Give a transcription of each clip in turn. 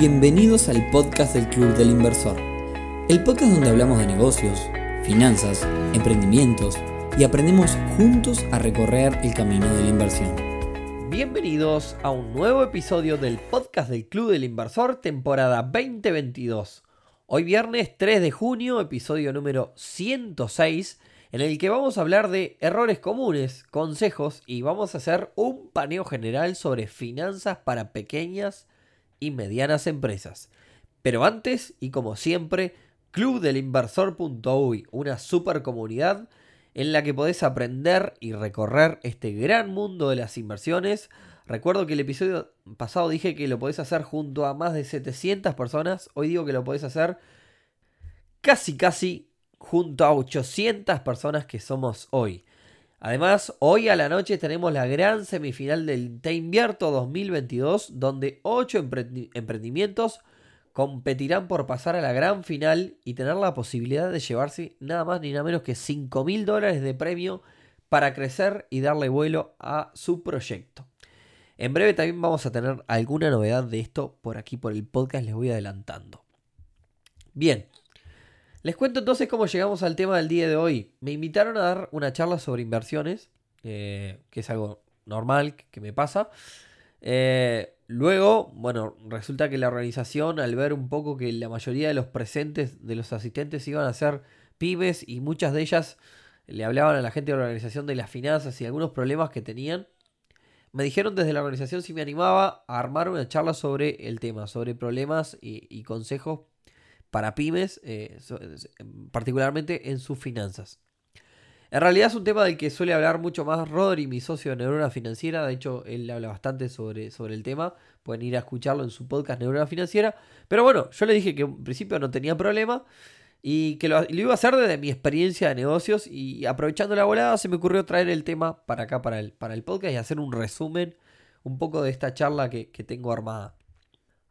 Bienvenidos al podcast del Club del Inversor, el podcast donde hablamos de negocios, finanzas, emprendimientos y aprendemos juntos a recorrer el camino de la inversión. Bienvenidos a un nuevo episodio del podcast del Club del Inversor, temporada 2022. Hoy viernes 3 de junio, episodio número 106, en el que vamos a hablar de errores comunes, consejos y vamos a hacer un paneo general sobre finanzas para pequeñas y medianas empresas. Pero antes, y como siempre, clubdelinversor.uy, una super comunidad en la que podés aprender y recorrer este gran mundo de las inversiones. Recuerdo que el episodio pasado dije que lo podés hacer junto a más de 700 personas. Hoy digo que lo podés hacer casi casi junto a 800 personas que somos hoy. Además, hoy a la noche tenemos la gran semifinal del Te Invierto 2022, donde 8 emprendimientos competirán por pasar a la gran final y tener la posibilidad de llevarse nada más ni nada menos que 5 mil dólares de premio para crecer y darle vuelo a su proyecto. En breve también vamos a tener alguna novedad de esto por aquí por el podcast, les voy adelantando. Bien, les cuento entonces cómo llegamos al tema del día de hoy. Me invitaron a dar una charla sobre inversiones, eh, que es algo normal que me pasa. Eh, luego, bueno, resulta que la organización, al ver un poco que la mayoría de los presentes, de los asistentes, iban a ser pibes y muchas de ellas le hablaban a la gente de la organización de las finanzas y algunos problemas que tenían, me dijeron desde la organización si me animaba a armar una charla sobre el tema, sobre problemas y, y consejos para pymes, eh, particularmente en sus finanzas. En realidad es un tema del que suele hablar mucho más Rodri, mi socio de Neurona Financiera. De hecho, él habla bastante sobre, sobre el tema. Pueden ir a escucharlo en su podcast Neurona Financiera. Pero bueno, yo le dije que en principio no tenía problema y que lo, iba a hacer desde mi experiencia de negocios. Y aprovechando la volada, se me ocurrió traer el tema para acá, para el, para el podcast y hacer un resumen un poco de esta charla que tengo armada.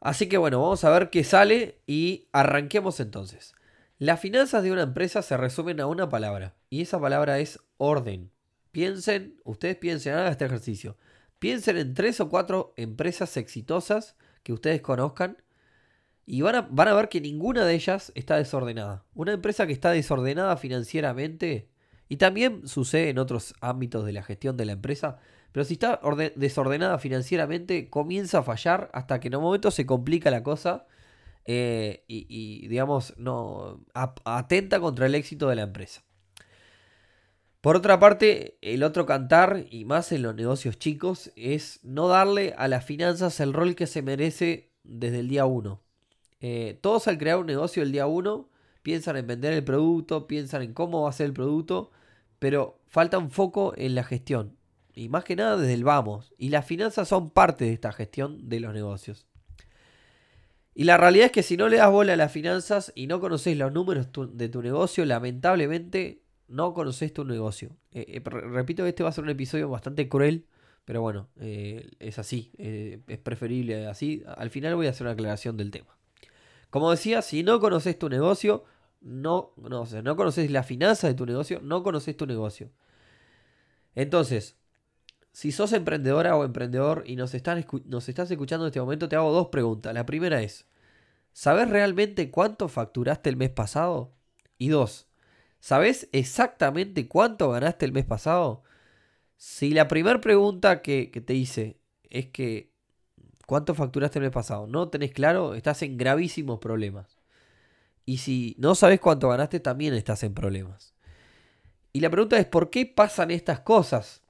Así que bueno, vamos a ver qué sale y arranquemos entonces. Las finanzas de una empresa se resumen a una palabra y esa palabra es orden. Piensen, ustedes piensen, hagan este ejercicio. Piensen en tres o cuatro empresas exitosas que ustedes conozcan y van a, van a ver que ninguna de ellas está desordenada. Una empresa que está desordenada financieramente y también sucede en otros ámbitos de la gestión de la empresa, pero si está desordenada financieramente, comienza a fallar hasta que en un momento se complica la cosa eh, y, digamos, no atenta contra el éxito de la empresa. Por otra parte, el otro cantar, y más en los negocios chicos, es no darle a las finanzas el rol que se merece desde el día 1. Eh, todos al crear un negocio el día 1 piensan en vender el producto, piensan en cómo va a ser el producto, pero falta un foco en la gestión y más que nada desde el vamos. Y las finanzas son parte de esta gestión de los negocios. Y la realidad es que si no le das bola a las finanzas y no conoces los números de tu negocio, lamentablemente no conoces tu negocio. Eh, eh, repito este va a ser un episodio bastante cruel, pero bueno, eh, es así, es preferible así. Al final voy a hacer una aclaración del tema. Como decía, si no conoces tu negocio, no, no, no conoces las finanzas de tu negocio, no conoces tu negocio. Entonces, si sos emprendedora o emprendedor y nos, estás escuchando en este momento, te hago dos preguntas. La primera es, ¿sabes realmente cuánto facturaste el mes pasado? Y dos, ¿sabes exactamente cuánto ganaste el mes pasado? Si la primera pregunta que, te hice es que ¿cuánto facturaste el mes pasado? No tenés claro, estás en gravísimos problemas. Y si no sabes cuánto ganaste, también estás en problemas. Y la pregunta es, ¿por qué pasan estas cosas?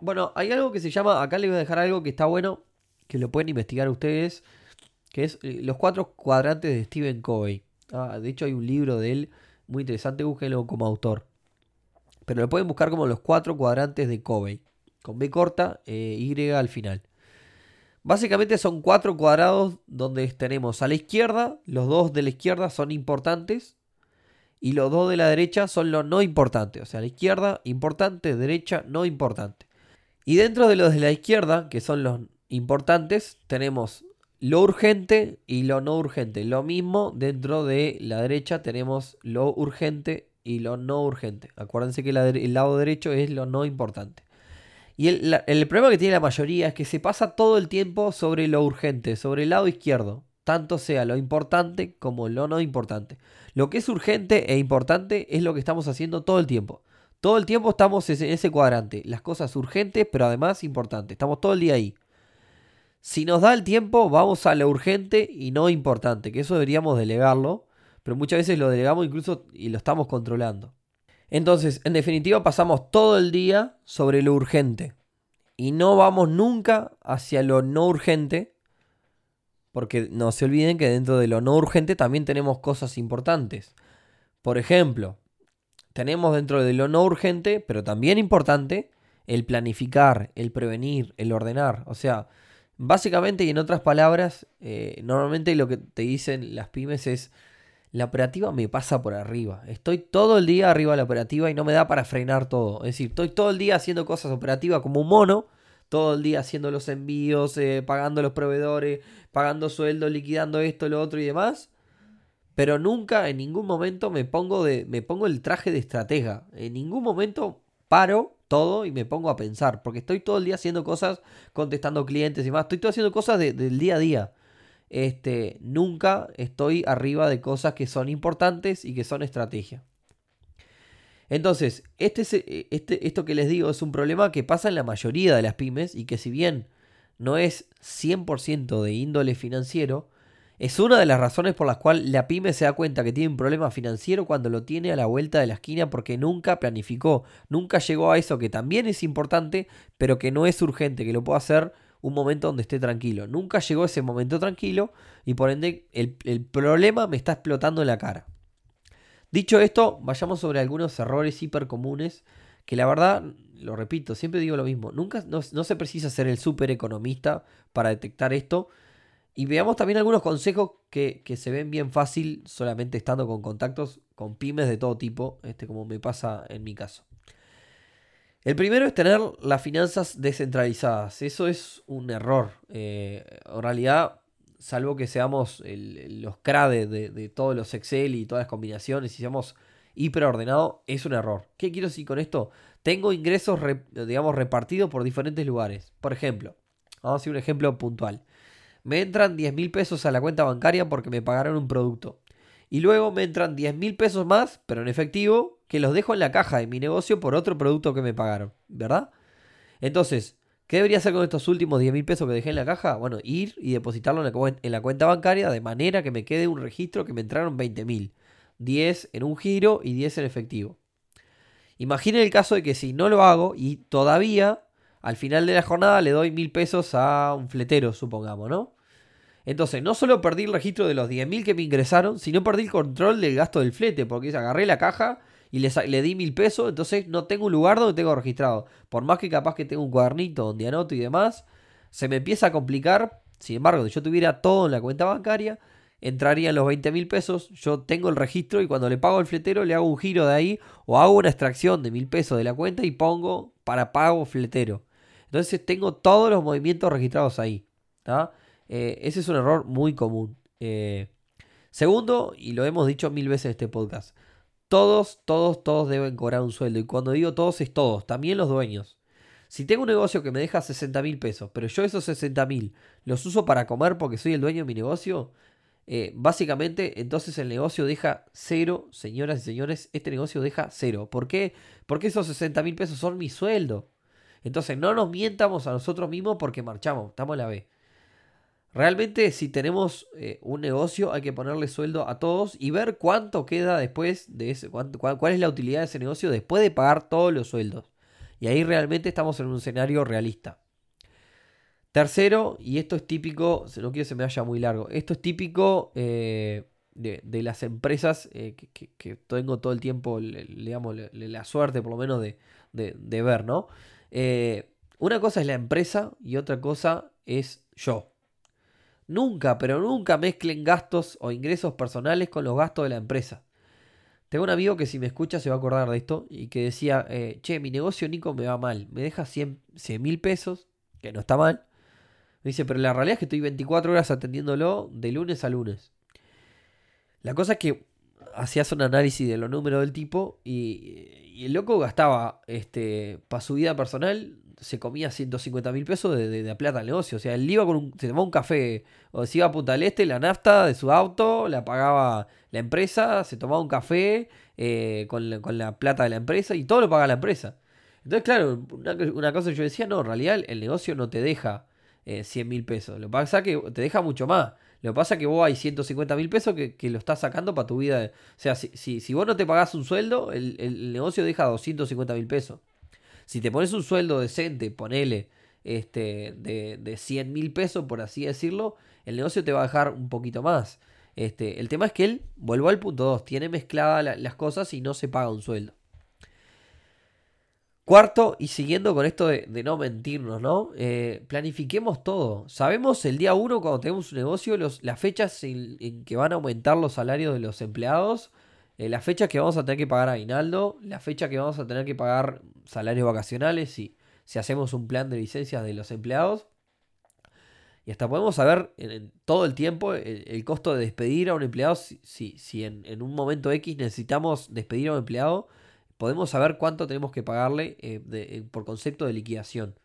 Bueno, hay algo que se llama, acá les voy a dejar algo que está bueno, que lo pueden investigar ustedes, que es eh, los cuatro cuadrantes de Stephen Covey. Ah, de hecho hay un libro de él muy interesante, búsquenlo como autor. Pero lo pueden buscar como los cuatro cuadrantes de Covey, con B corta, eh, Y al final. Básicamente son cuatro cuadrados donde tenemos a la izquierda, los dos de la izquierda son importantes y los dos de la derecha son los no importantes. O sea, la izquierda importante, derecha no importante. Y dentro de los de la izquierda, que son los importantes, tenemos lo urgente y lo no urgente. Lo mismo dentro de la derecha tenemos lo urgente y lo no urgente. Acuérdense que el lado derecho es lo no importante. Y el, el, problema que tiene la mayoría es que se pasa todo el tiempo sobre lo urgente, sobre el lado izquierdo. tanto sea lo importante como lo no importante. Lo que es urgente e importante es lo que estamos haciendo todo el tiempo. Todo el tiempo estamos en ese cuadrante. Las cosas urgentes, pero además importantes. Estamos todo el día ahí. Si nos da el tiempo, vamos a lo urgente y no importante, que eso deberíamos delegarlo, pero muchas veces lo delegamos incluso y lo estamos controlando. Entonces, en definitiva, pasamos todo el día sobre lo urgente y no vamos nunca hacia lo no urgente, porque no se olviden que dentro de lo no urgente también tenemos cosas importantes. Por ejemplo, tenemos dentro de lo no urgente, pero también importante, el planificar, el prevenir, el ordenar. O sea, básicamente y en otras palabras, eh, normalmente lo que te dicen las pymes es, la operativa me pasa por arriba. Estoy todo el día arriba de la operativa y no me da para frenar todo. Es decir, estoy todo el día haciendo cosas operativas como un mono, todo el día haciendo los envíos, eh, pagando los proveedores, pagando sueldos, liquidando esto, lo otro y demás. Pero nunca, en ningún momento me pongo, de, me pongo el traje de estratega. En ningún momento paro todo y me pongo a pensar. Porque estoy todo el día haciendo cosas, contestando clientes y demás. Estoy todo haciendo cosas del día a día este, nunca estoy arriba de cosas que son importantes y que son estrategia. Entonces, este, este, esto que les digo es un problema que pasa en la mayoría de las pymes y que si bien no es 100% de índole financiero, es una de las razones por las cuales la pyme se da cuenta que tiene un problema financiero cuando lo tiene a la vuelta de la esquina porque nunca planificó, nunca llegó a eso que también es importante, pero que no es urgente, que lo puede hacer un momento donde esté tranquilo. Nunca llegó ese momento tranquilo y por ende el, problema me está explotando en la cara. Dicho esto, vayamos sobre algunos errores hiper comunes que la verdad, lo repito, siempre digo lo mismo, nunca no, se precisa ser el super economista para detectar esto. Y veamos también algunos consejos que, que, se ven bien fácil solamente estando con contactos con pymes de todo tipo, este, como me pasa en mi caso. El primero es tener las finanzas descentralizadas. Eso es un error. Eh, en realidad, salvo que seamos los CRADE de, todos los Excel y todas las combinaciones y seamos hiperordenados, es un error. ¿Qué quiero decir con esto? Tengo ingresos, digamos, repartidos por diferentes lugares. Por ejemplo, vamos a hacer un ejemplo puntual. Me entran 10 mil pesos a la cuenta bancaria porque me pagaron un producto. Y luego me entran 10 mil pesos más, pero en efectivo, que los dejo en la caja de mi negocio por otro producto que me pagaron, ¿verdad? Entonces, ¿qué debería hacer con estos últimos 10 mil pesos que dejé en la caja? Bueno, ir y depositarlo en la, cuenta bancaria de manera que me quede un registro que me entraron 20 mil. 10 en un giro y 10 en efectivo. Imaginen el caso de que si no lo hago y todavía al final de la jornada le doy mil pesos a un fletero, supongamos, ¿no? Entonces, no solo perdí el registro de los 10.000 que me ingresaron, sino perdí el control del gasto del flete, porque agarré la caja y le, di mil pesos, entonces no tengo un lugar donde tengo registrado. Por más que capaz que tengo un cuadernito donde anoto y demás, se me empieza a complicar. Sin embargo, si yo tuviera todo en la cuenta bancaria, entrarían los 20 mil pesos, yo tengo el registro y cuando le pago al fletero le hago un giro de ahí o hago una extracción de mil pesos de la cuenta y pongo para pago fletero. Entonces tengo todos los movimientos registrados ahí. Eh, ese es un error muy común. Eh, segundo, y lo hemos dicho mil veces en este podcast, todos, todos, todos deben cobrar un sueldo. Y cuando digo todos es todos, también los dueños. Si tengo un negocio que me deja 60 mil pesos, pero yo esos 60 mil los uso para comer porque soy el dueño de mi negocio, eh, básicamente entonces el negocio deja cero, señoras y señores, este negocio deja cero. ¿Por qué? Porque esos 60 mil pesos son mi sueldo. Entonces no nos mientamos a nosotros mismos porque marchamos, estamos en la B. Realmente si tenemos eh, un negocio hay que ponerle sueldo a todos y ver cuánto queda después de ese, cuál, es la utilidad de ese negocio después de pagar todos los sueldos. Y ahí realmente estamos en un escenario realista. Tercero, y esto es típico, no quiero que se me vaya muy largo, esto es típico eh, de, las empresas eh, que, tengo todo el tiempo, digamos, la suerte por lo menos de, de ver, ¿no? una cosa es la empresa y otra cosa es yo. Nunca, pero nunca mezclen gastos o ingresos personales con los gastos de la empresa. Tengo un amigo que si me escucha se va a acordar de esto y que decía, eh, che, mi negocio Nico me va mal, me deja 100 mil pesos, que no está mal. Me dice, pero la realidad es que estoy 24 horas atendiéndolo de lunes a lunes. La cosa es que hacías un análisis de los números del tipo y, y el loco gastaba este, para su vida personal se comía 150 mil pesos de, de, plata al negocio. O sea, él iba con un, se tomaba un café, o se iba a Punta del Este, la nafta de su auto, la pagaba la empresa, se tomaba un café eh, con, la, plata de la empresa y todo lo pagaba la empresa. Entonces, claro, una, cosa que yo decía, no, en realidad el negocio no te deja 100 eh, mil pesos. Lo que pasa que te deja mucho más. Lo que pasa es que vos hay 150 mil pesos que, lo estás sacando para tu vida. O sea, si, si, vos no te pagás un sueldo, el, el negocio deja 250 mil pesos. Si te pones un sueldo decente, ponele este, de, de 100 mil pesos, por así decirlo, el negocio te va a dejar un poquito más. Este, el tema es que él, vuelvo al punto 2, tiene mezcladas las cosas y no se paga un sueldo. Cuarto, y siguiendo con esto de, no mentirnos, ¿no? Eh, planifiquemos todo. Sabemos el día 1 cuando tenemos un negocio, los, las fechas en, que van a aumentar los salarios de los empleados, eh, las fechas que vamos a tener que pagar aguinaldo, la fecha que vamos a tener que pagar salarios vacacionales si, si hacemos un plan de licencias de los empleados. Y hasta podemos saber en, todo el tiempo el, costo de despedir a un empleado. Si, si, en, en, un momento X necesitamos despedir a un empleado, podemos saber cuánto tenemos que pagarle eh, eh, por concepto de liquidación.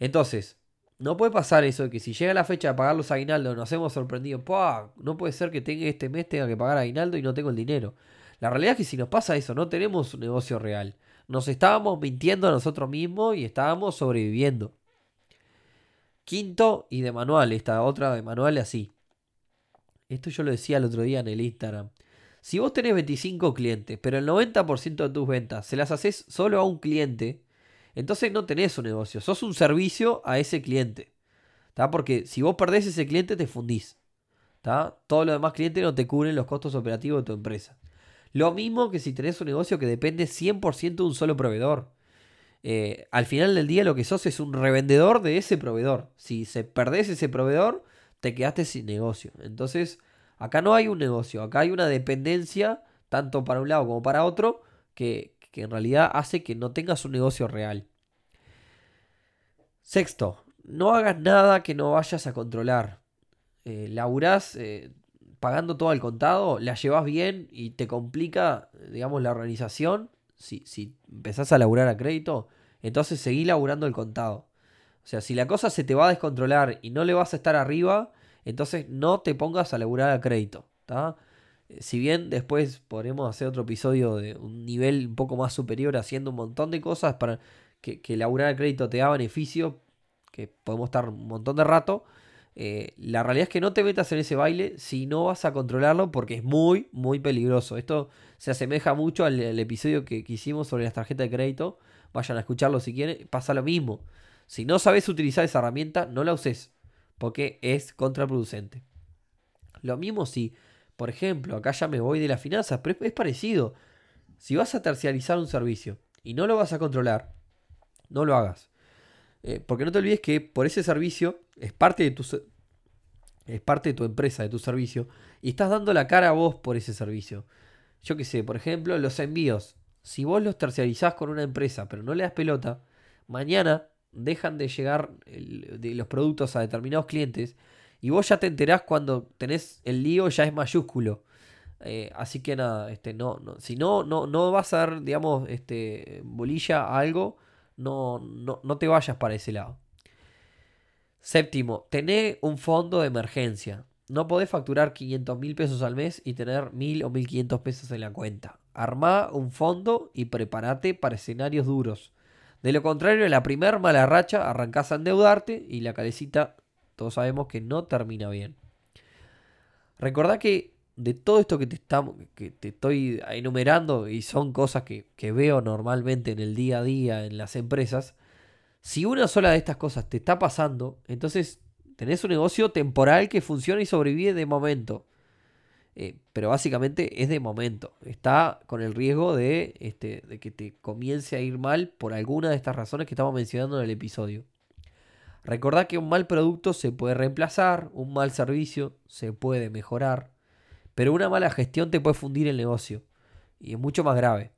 Entonces, no puede pasar eso de que si llega la fecha de pagar los aguinaldos nos hemos sorprendido. No puede ser que tenga este mes tenga que pagar aguinaldo y no tengo el dinero. La realidad es que si nos pasa eso, no tenemos un negocio real. Nos estábamos mintiendo a nosotros mismos y estábamos sobreviviendo. Quinto y de manual, esta otra de manual así. Esto yo lo decía el otro día en el Instagram. Si vos tenés 25 clientes, pero el 90% de tus ventas se las haces solo a un cliente, entonces no tenés un negocio, sos un servicio a ese cliente. Porque si vos perdés ese cliente te fundís. Todos los demás clientes no te cubren los costos operativos de tu empresa. Lo mismo que si tenés un negocio que depende 100% de un solo proveedor. Eh, al final del día lo que sos es un revendedor de ese proveedor. Si se perdés ese proveedor, te quedaste sin negocio. Entonces, Acá no hay un negocio, acá hay una dependencia, tanto para un lado como para otro, que, en realidad hace que no tengas un negocio real. Sexto, no hagas nada que no vayas a controlar. Eh, laburás eh, pagando todo al contado, la llevas bien y te complica, digamos, la organización. Si, si empezás a laburar a crédito, entonces seguí laburando el contado. O sea, si la cosa se te va a descontrolar y no le vas a estar arriba, entonces no te pongas a laburar a crédito. Si bien después podremos hacer otro episodio de un nivel un poco más superior haciendo un montón de cosas para que, que laburar a crédito te da beneficio, que podemos estar un montón de rato. Eh, la realidad es que no te metas en ese baile si no vas a controlarlo porque es muy, muy peligroso. Esto se asemeja mucho al, episodio que, hicimos sobre las tarjetas de crédito. Vayan a escucharlo si quieren. Pasa lo mismo. Si no sabes utilizar esa herramienta, no la uses porque es contraproducente. Lo mismo si, por ejemplo, acá ya me voy de las finanzas, pero es, parecido. Si vas a terciarizar un servicio y no lo vas a controlar, no lo hagas. Eh, porque no te olvides que por ese servicio es parte de tu es parte de tu empresa, de tu servicio, y estás dando la cara a vos por ese servicio. Yo qué sé, por ejemplo, los envíos. Si vos los terciarizás con una empresa, pero no le das pelota, mañana dejan de llegar de los productos a determinados clientes y vos ya te enterás cuando tenés el lío ya es mayúsculo. Eh, así que nada, este, no, no, si no, no, no vas a dar, digamos, este, bolilla a algo, no, no, no te vayas para ese lado. Séptimo, tené un fondo de emergencia. No podés facturar 500 mil pesos al mes y tener mil o 1500 pesos en la cuenta. Armá un fondo y prepárate para escenarios duros. De lo contrario, en la primer mala racha arrancás a endeudarte y la calecita todos sabemos que no termina bien. Recordá que de todo esto que te, estamos, que te estoy enumerando y son cosas que, que veo normalmente en el día a día en las empresas, si una sola de estas cosas te está pasando, entonces tenés un negocio temporal que funciona y sobrevive de momento. Eh, pero básicamente es de momento. Está con el riesgo de, este, de que te comience a ir mal por alguna de estas razones que estamos mencionando en el episodio. Recordá que un mal producto se puede reemplazar, un mal servicio se puede mejorar, pero una mala gestión te puede fundir el negocio. Y es mucho más grave.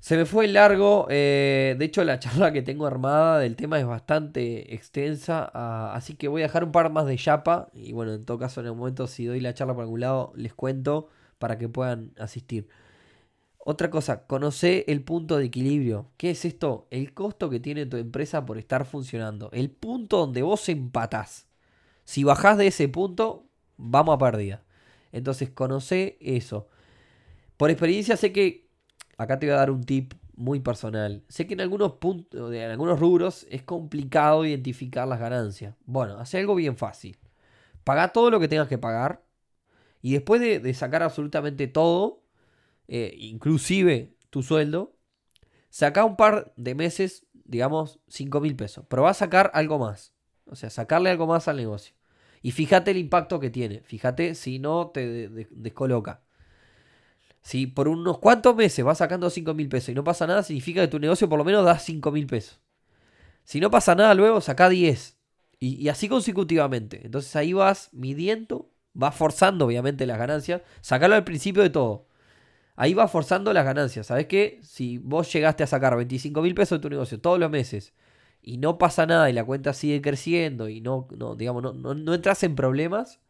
Se me fue largo, eh, de hecho la charla que tengo armada del tema es bastante extensa, ah, así que voy a dejar un par más de chapa y bueno, en todo caso en el momento si doy la charla por algún lado les cuento para que puedan asistir. Otra cosa, conoce el punto de equilibrio. ¿Qué es esto? El costo que tiene tu empresa por estar funcionando. El punto donde vos empatás. Si bajás de ese punto, vamos a pérdida. Entonces, conoce eso. Por experiencia sé que, acá te voy a dar un tip muy personal. Sé que en algunos puntos, en algunos rubros, es complicado identificar las ganancias. Bueno, hace algo bien fácil. Paga todo lo que tengas que pagar. Y después de, sacar absolutamente todo, eh, inclusive tu sueldo, saca un par de meses, digamos, 5 mil pesos. Pero va a sacar algo más. O sea, sacarle algo más al negocio. Y fíjate el impacto que tiene. Fíjate si no te descoloca. Si por unos cuantos meses vas sacando 5 mil pesos y no pasa nada, significa que tu negocio por lo menos da 5 mil pesos. Si no pasa nada luego, saca 10. Y, así consecutivamente. Entonces ahí vas midiendo, vas forzando obviamente las ganancias. Sacalo al principio de todo. Ahí vas forzando las ganancias. ¿Sabes qué? Si vos llegaste a sacar 25 mil pesos de tu negocio todos los meses y no pasa nada y la cuenta sigue creciendo y no, no digamos, no, no, no entras en problemas,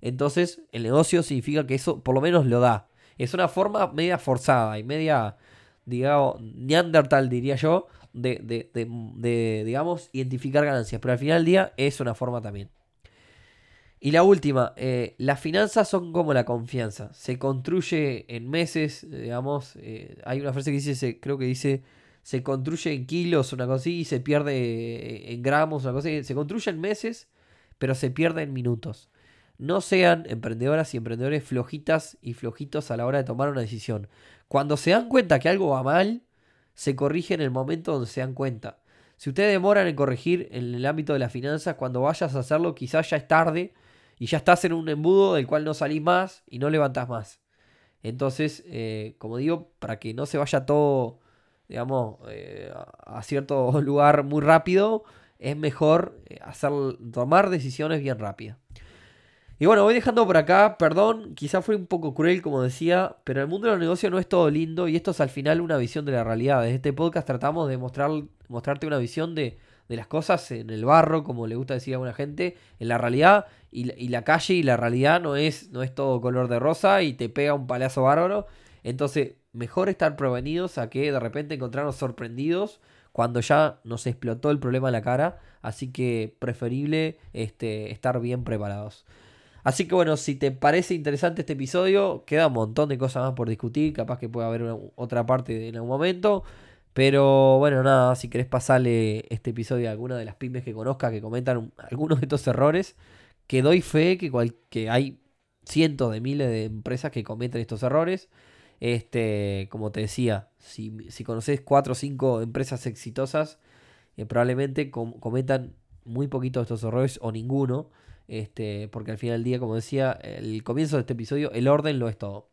entonces el negocio significa que eso por lo menos lo da. Es una forma media forzada y media, digamos, neandertal diría yo, de, de, de, digamos, identificar ganancias. Pero al final del día es una forma también. Y la última, eh, las finanzas son como la confianza. Se construye en meses, digamos. Eh, hay una frase que dice, creo que dice, se construye en kilos, una cosa así, y se pierde en gramos, una cosa así. Se construye en meses, pero se pierde en minutos. No sean emprendedoras y emprendedores flojitas y flojitos a la hora de tomar una decisión. Cuando se dan cuenta que algo va mal, se corrige en el momento donde se dan cuenta. Si ustedes demoran en corregir en el ámbito de las finanzas, cuando vayas a hacerlo quizás ya es tarde y ya estás en un embudo del cual no salís más y no levantás más. Entonces, eh, como digo, para que no se vaya todo, digamos, eh, a cierto lugar muy rápido, es mejor eh, hacer, tomar decisiones bien rápidas. Y bueno, voy dejando por acá, perdón, quizá fue un poco cruel como decía, pero el mundo de los negocios no es todo lindo y esto es al final una visión de la realidad. Desde este podcast tratamos de mostrar, mostrarte una visión de, las cosas en el barro, como le gusta decir a alguna gente, en la realidad y, la calle y la realidad no es, no es todo color de rosa y te pega un palazo bárbaro. Entonces, mejor estar prevenidos a que de repente encontrarnos sorprendidos cuando ya nos explotó el problema en la cara. Así que preferible este, estar bien preparados. Así que bueno, si te parece interesante este episodio, queda un montón de cosas más por discutir. Capaz que pueda haber otra parte en algún momento. Pero bueno, nada, si querés pasarle este episodio a alguna de las pymes que conozca que comentan algunos de estos errores, que doy fe que, que hay cientos de miles de empresas que cometen estos errores. Este, como te decía, si, conoces cuatro o cinco empresas exitosas, eh, probablemente cometan muy poquitos de estos errores o ninguno. Este, porque al final del día, como decía, el comienzo de este episodio, el orden lo es todo.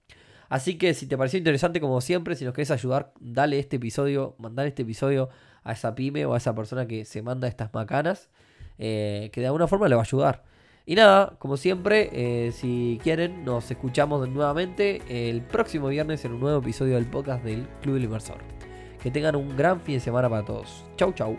Así que si te pareció interesante, como siempre, si nos querés ayudar, dale este episodio, mandar este episodio a esa pyme o a esa persona que se manda estas macanas, eh, que de alguna forma le va a ayudar. Y nada, como siempre, eh, si quieren, nos escuchamos nuevamente el próximo viernes en un nuevo episodio del podcast del Club del Inversor. Que tengan un gran fin de semana para todos. Chau, chau.